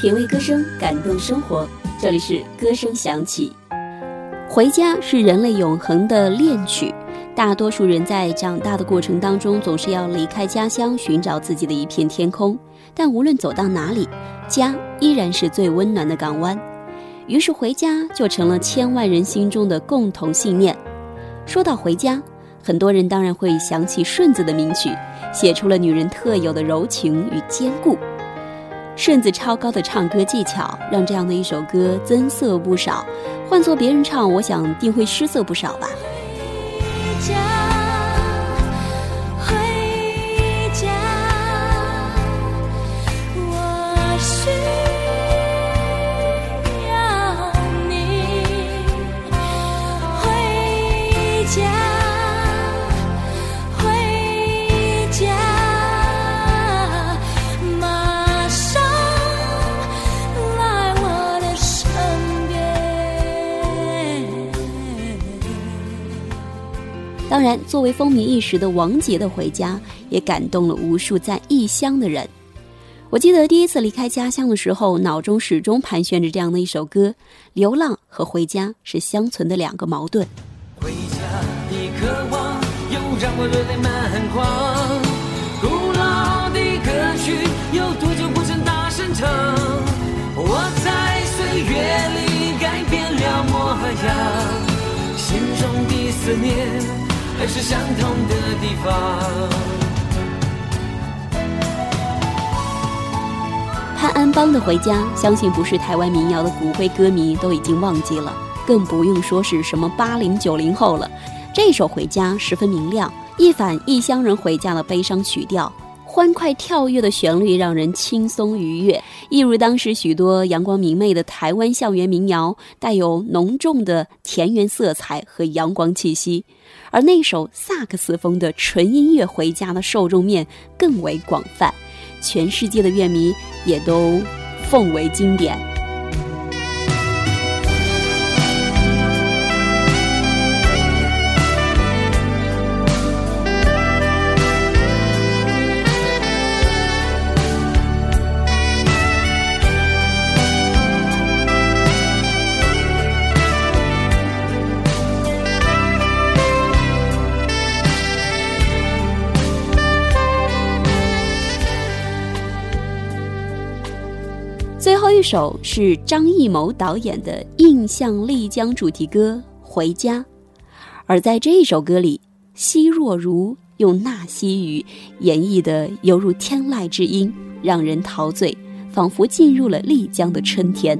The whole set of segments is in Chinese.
品味歌声，感动生活。这里是歌声响起。回家是人类永恒的恋曲。大多数人在长大的过程当中，总是要离开家乡，寻找自己的一片天空。但无论走到哪里，家依然是最温暖的港湾。于是，回家就成了千万人心中的共同信念。说到回家，很多人当然会想起顺子的名曲，写出了女人特有的柔情与坚固。顺子超高的唱歌技巧，让这样的一首歌增色不少。换做别人唱，我想定会失色不少吧。当然，作为风靡一时的王杰的《回家》，也感动了无数在异乡的人。我记得第一次离开家乡的时候，脑中始终盘旋着这样的一首歌：流浪和回家是相存的两个矛盾。回家的渴望，又让我热泪满眶。古老的歌曲，有多久不曾大声唱？我在岁月里改变了模样，心中的思念。还是相同的地方。潘安邦的《回家》，相信不是台湾民谣的骨灰歌迷都已经忘记了，更不用说是什么八零九零后了。这首《回家》十分明亮，一反异乡人回家的悲伤曲调。欢快跳跃的旋律让人轻松愉悦，一如当时许多阳光明媚的台湾校园民谣，带有浓重的田园色彩和阳光气息。而那首萨克斯风的纯音乐《回家》的受众面更为广泛，全世界的乐迷也都奉为经典。最后一首是张艺谋导演的《印象丽江》主题歌《回家》，而在这一首歌里，奚若如用纳西语演绎的犹如天籁之音，让人陶醉，仿佛进入了丽江的春天。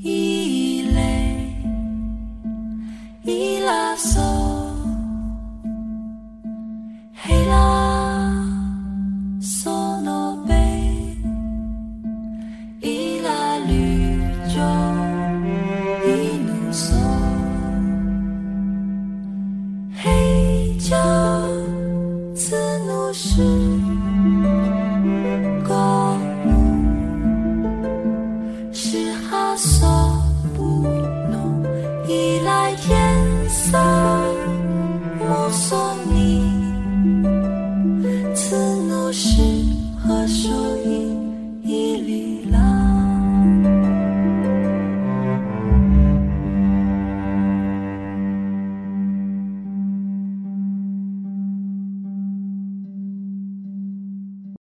依蕾拉索嘿拉索诺贝依拉绿索嘿是 xa vô số